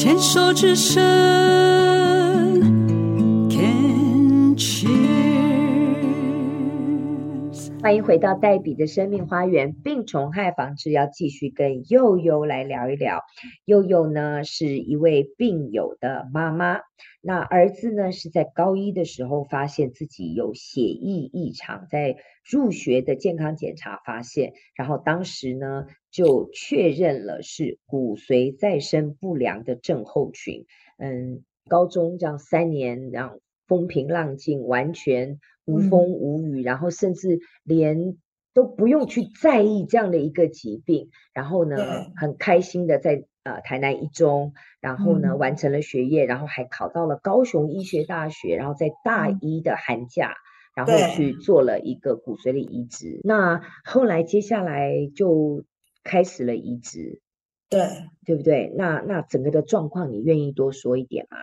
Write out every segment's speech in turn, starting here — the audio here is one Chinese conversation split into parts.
牵手之声。欢迎回到黛比的生命花园，病虫害防治要继续跟祐祐来聊一聊。祐祐呢是一位病友的妈妈，那儿子呢是在高一的时候发现自己有血液异常，在入学的健康检查发现，然后当时呢就确认了是骨髓再生不良的症候群。嗯，高中这样三年，让风平浪静，完全。无风无雨，然后甚至连都不用去在意这样的一个疾病，然后呢，很开心的在呃台南一中，然后呢完成了学业，然后还考到了高雄医学大学，然后在大一的寒假，然后去做了一个骨髓的移植。那后来接下来就开始了移植，对。对不对？那那整个的状况，你愿意多说一点吗？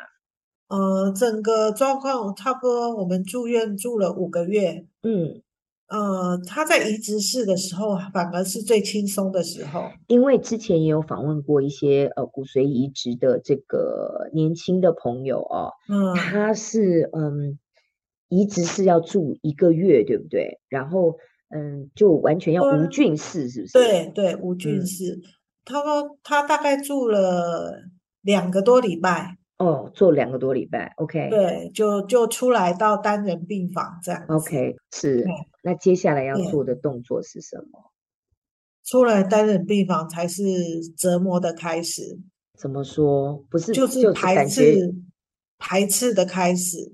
呃，整个状况差不多，我们住院住了五个月。嗯，呃，他在移植室的时候，反而是最轻松的时候。因为之前也有访问过一些呃骨髓移植的这个年轻的朋友哦，嗯，他是嗯移植室要住一个月，对不对？然后嗯，就完全要无菌室，是不是？对对，无菌室。嗯，他说他大概住了两个多礼拜。哦，做两个多礼拜，OK，对，就就出来到单人病房这样，OK，是。那接下来要做的动作是什么？出来单人病房才是折磨的开始。怎么说？不是，就是排斥，排斥的开始。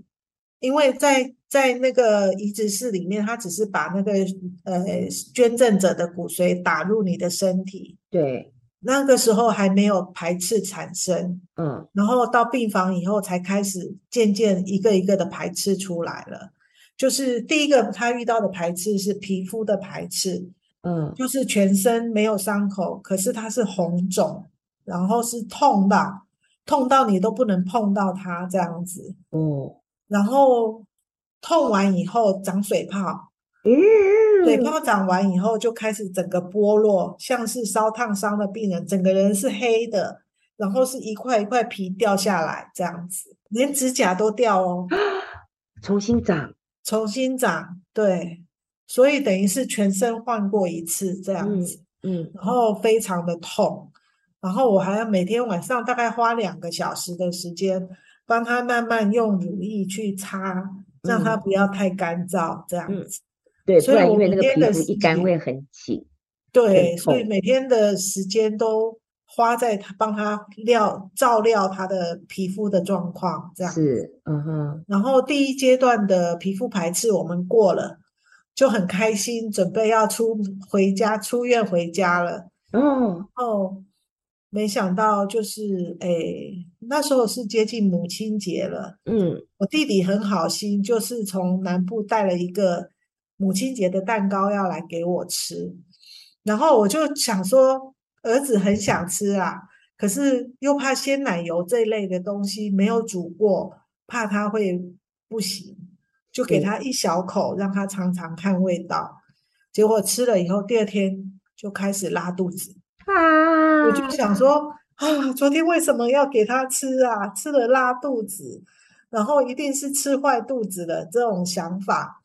因为在在那个移植室里面，他只是把那个呃捐赠者的骨髓打入你的身体，对。那个时候还没有排斥产生，嗯，然后到病房以后才开始渐渐一个一个的排斥出来了。就是第一个他遇到的排斥是皮肤的排斥，嗯，就是全身没有伤口，可是它是红肿，然后是痛到痛到你都不能碰到它这样子，嗯，然后痛完以后长水泡，嗯。水泡长完以后，就开始整个剥落，像是烧烫伤的病人，整个人是黑的，然后是一块一块皮掉下来，这样子，连指甲都掉哦，重新长，重新长，对，所以等于是全身换过一次这样子，嗯，嗯，然后非常的痛，然后我还要每天晚上大概花两个小时的时间，帮他慢慢用乳液去擦，让他不要太干燥，这样子。所以因为那个皮肤一干会很紧。对，所以每天的时间都花在他帮他料照料他的皮肤的状况，这样是，嗯哼。然后第一阶段的皮肤排斥我们过了，就很开心，准备要出回家出院回家了。哦哦，没想到就是诶，那时候是接近母亲节了。嗯，我弟弟很好心，就是从南部带了一个。母亲节的蛋糕要来给我吃，然后我就想说，儿子很想吃啊，可是又怕鲜奶油这一类的东西没有煮过，怕他会不行，就给他一小口，让他尝尝看味道。结果吃了以后，第二天就开始拉肚子啊！我就想说啊，昨天为什么要给他吃啊？吃了拉肚子，然后一定是吃坏肚子的这种想法。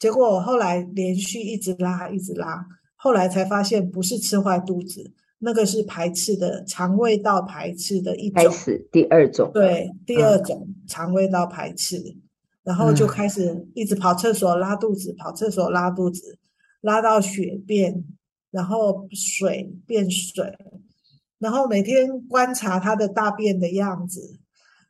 结果我后来连续一直拉，一直拉，后来才发现不是吃坏肚子，那个是排斥的肠胃道排斥的一种，开始第二种，对，第二种肠胃道排斥，嗯，然后就开始一直跑厕所拉肚子，跑厕所拉肚子，拉到血便，然后水变水，然后每天观察他的大便的样子，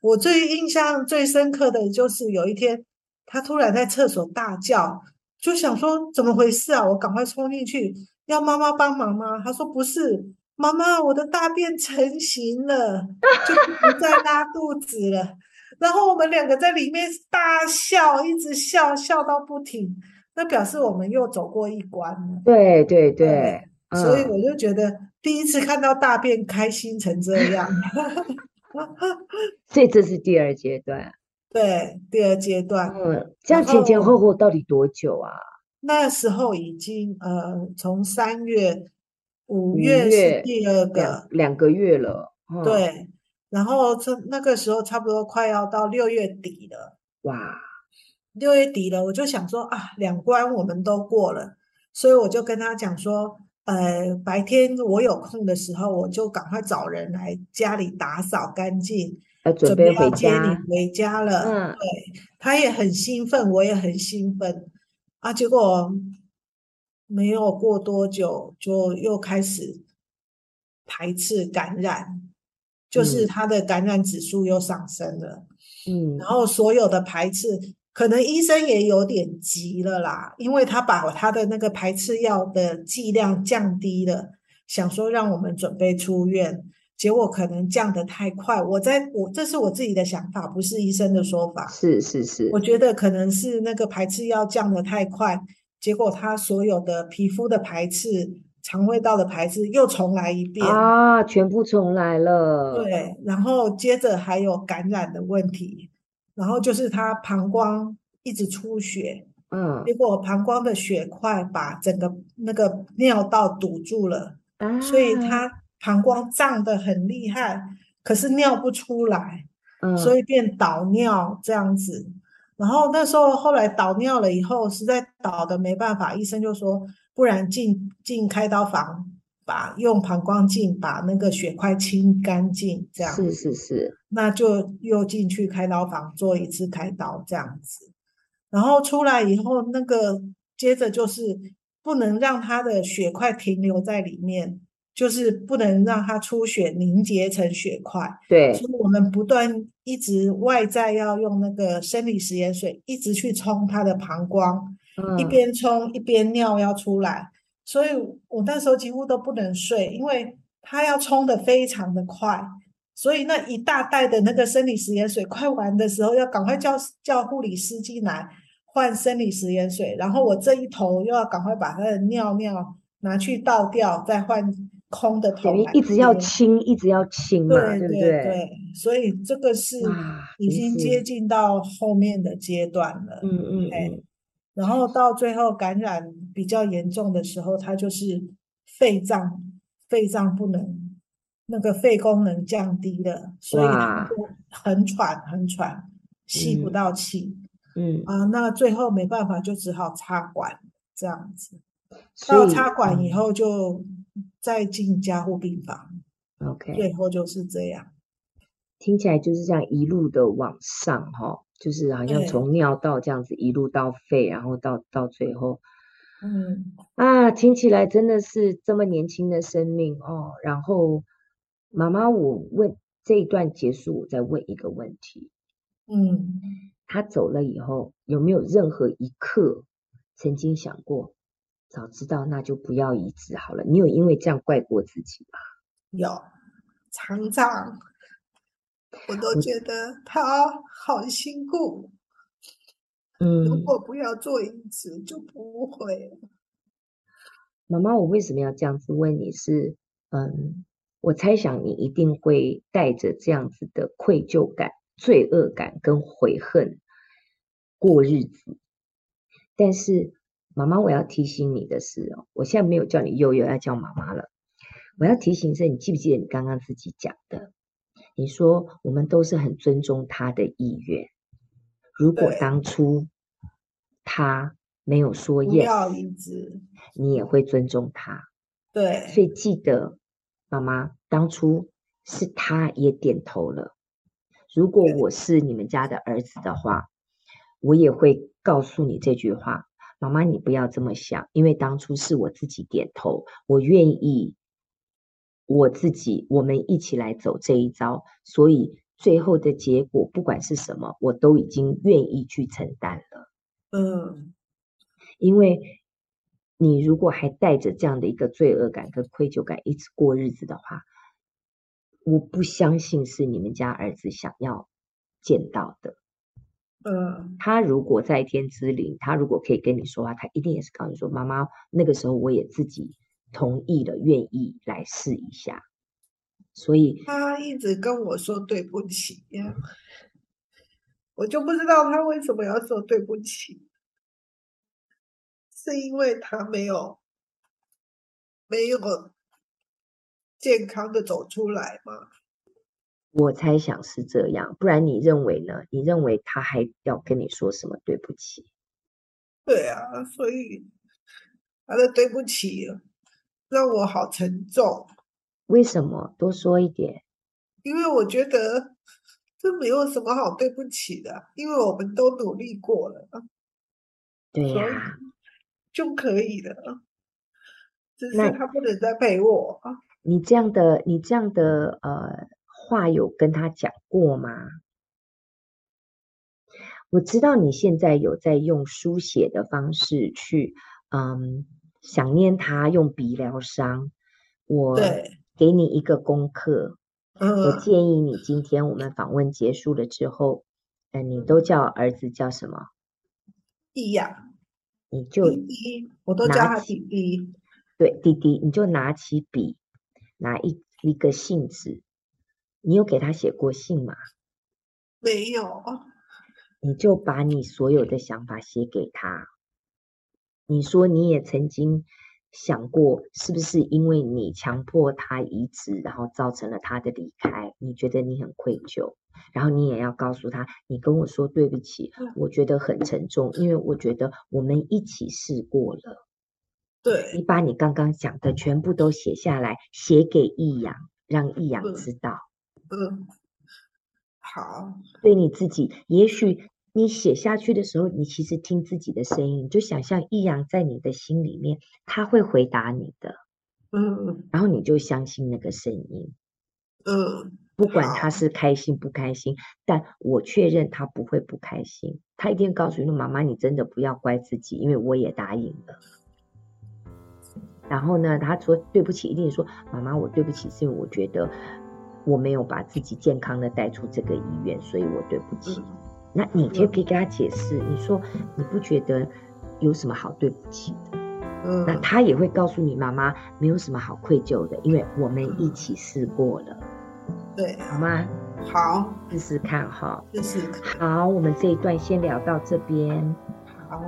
我最印象最深刻的就是有一天。他突然在厕所大叫，就想说怎么回事啊？我赶快冲进去，要妈妈帮忙吗？他说不是，妈妈，我的大便成型了，就不再拉肚子了。然后我们两个在里面大笑，一直笑，笑到不停。那表示我们又走过一关了。对对对，嗯，所以我就觉得第一次看到大便开心成这样。所以这是第二阶段。对，第二阶段，嗯，这样前前后后到底多久啊？那时候已经呃，从三月、五月是第二个两两个月了，嗯。对，然后这那个时候差不多快要到六月底了，哇，六月底了，我就想说啊，两关我们都过了，所以我就跟他讲说，呃，白天我有空的时候，我就赶快找人来家里打扫干净，要准备回家，回家了。嗯，对，他也很兴奋，我也很兴奋啊，结果没有过多久，就又开始排斥感染。就是他的感染指数又上升了，嗯，然后所有的排斥，可能医生也有点急了啦，因为他把他的那个排斥药的剂量降低了，想说让我们准备出院，结果可能降得太快。我在我这是我自己的想法，不是医生的说法。是是是，我觉得可能是那个排斥药降得太快，结果他所有的皮肤的排斥。肠胃道的排斥又重来一遍啊，全部重来了。对，然后接着还有感染的问题，然后就是他膀胱一直出血，嗯，结果膀胱的血块把整个那个尿道堵住了，啊，所以他膀胱胀得很厉害，可是尿不出来，嗯，所以便导尿这样子。然后那时候后来导尿了以后，实在导的没办法，医生就说。不然进进开刀房，把用膀胱镜把那个血块清干净，这样是是是，那就又进去开刀房做一次开刀这样子，然后出来以后，那个接着就是不能让他的血块停留在里面，就是不能让它出血凝结成血块。对，所以我们不断一直外在要用那个生理食盐水一直去冲它的膀胱。一边冲一边尿要出来，所以我那时候几乎都不能睡，因为它要冲得非常的快，所以那一大袋的那个生理食盐水快完的时候，要赶快叫叫护理师进来换生理食盐水，然后我这一头又要赶快把它的尿尿拿去倒掉，再换空的头，一直要清，一直要清嘛，对，对不对？对，所以这个是已经接近到后面的阶段了，嗯嗯嗯。然后到最后感染比较严重的时候，他就是肺脏肺脏不能那个肺功能降低了，所以很喘很喘，吸不到气。嗯，嗯啊，那最后没办法，就只好插管这样子。到插管以后就再进加护病房。OK，最后就是这样。听起来就是这样一路的往上哈。就是好像从尿道这样子一路到肺，然后到到最后，嗯啊，听起来真的是这么年轻的生命哦。然后妈妈，我问这一段结束，我再问一个问题，嗯，他走了以后，有没有任何一刻曾经想过，早知道那就不要移植好了？你有因为这样怪过自己吗？有，常常。我都觉得他好辛苦，嗯，如果不要做移植就不会。妈妈，我为什么要这样子问你？是，嗯，我猜想你一定会带着这样子的愧疚感、罪恶感跟悔恨过日子。但是，妈妈，我要提醒你的是哦，我现在没有叫你悠悠，要叫妈妈了。我要提醒是，你记不记得你刚刚自己讲的？你说我们都是很尊重他的意愿。如果当初他没有说 yes，你也会尊重他。对，所以记得妈妈当初是他也点头了。如果我是你们家的儿子的话，我也会告诉你这句话：妈妈，你不要这么想，因为当初是我自己点头，我愿意。我自己，我们一起来走这一招，所以最后的结果不管是什么，我都已经愿意去承担了。嗯，因为你如果还带着这样的一个罪恶感跟愧疚感一直过日子的话，我不相信是你们家儿子想要见到的。嗯，他如果在天之灵，他如果可以跟你说话，他一定也是告诉你说：“妈妈，那个时候我也自己。”同意了，愿意来试一下，所以他一直跟我说对不起呀，我就不知道他为什么要说对不起，是因为他没有没有健康的走出来吗？我猜想是这样，不然你认为呢？你认为他还要跟你说什么对不起？对啊，所以他的对不起让我好沉重。为什么？多说一点。因为我觉得这没有什么好对不起的，因为我们都努力过了。对呀、啊，就可以了。只是他不能再陪我。你这样的，你这样的呃话有跟他讲过吗？我知道你现在有在用书写的方式去嗯想念他，用笔疗伤。我给你一个功课，我建议你今天我们访问结束了之后，呃，你都叫儿子叫什么？易阳，你就弟弟，我都叫他弟弟。对，弟弟，你就拿起笔，拿一一个信纸，你有给他写过信吗？没有。你就把你所有的想法写给他。你说你也曾经想过，是不是因为你强迫他移植，然后造成了他的离开？你觉得你很愧疚，然后你也要告诉他，你跟我说对不起，我觉得很沉重，因为我觉得我们一起试过了。对，你把你刚刚讲的全部都写下来，写给易阳，让易阳知道。嗯，嗯，好。对你自己，也许你写下去的时候，你其实听自己的声音，就想象易阳在你的心里面，他会回答你的。嗯，然后你就相信那个声音。嗯，不管他是开心不开心，但我确认他不会不开心，他一定告诉你，妈妈，你真的不要怪自己，因为我也答应了。然后呢，他说对不起，一定说妈妈，我对不起，是因为我觉得我没有把自己健康的带出这个医院，所以我对不起。嗯、那你就可以给他解释，你说你不觉得有什么好对不起的？嗯，那他也会告诉你，妈妈没有什么好愧疚的，因为我们一起试过了，对，好吗？好，试试看哈，试试看。好，我们这一段先聊到这边。好。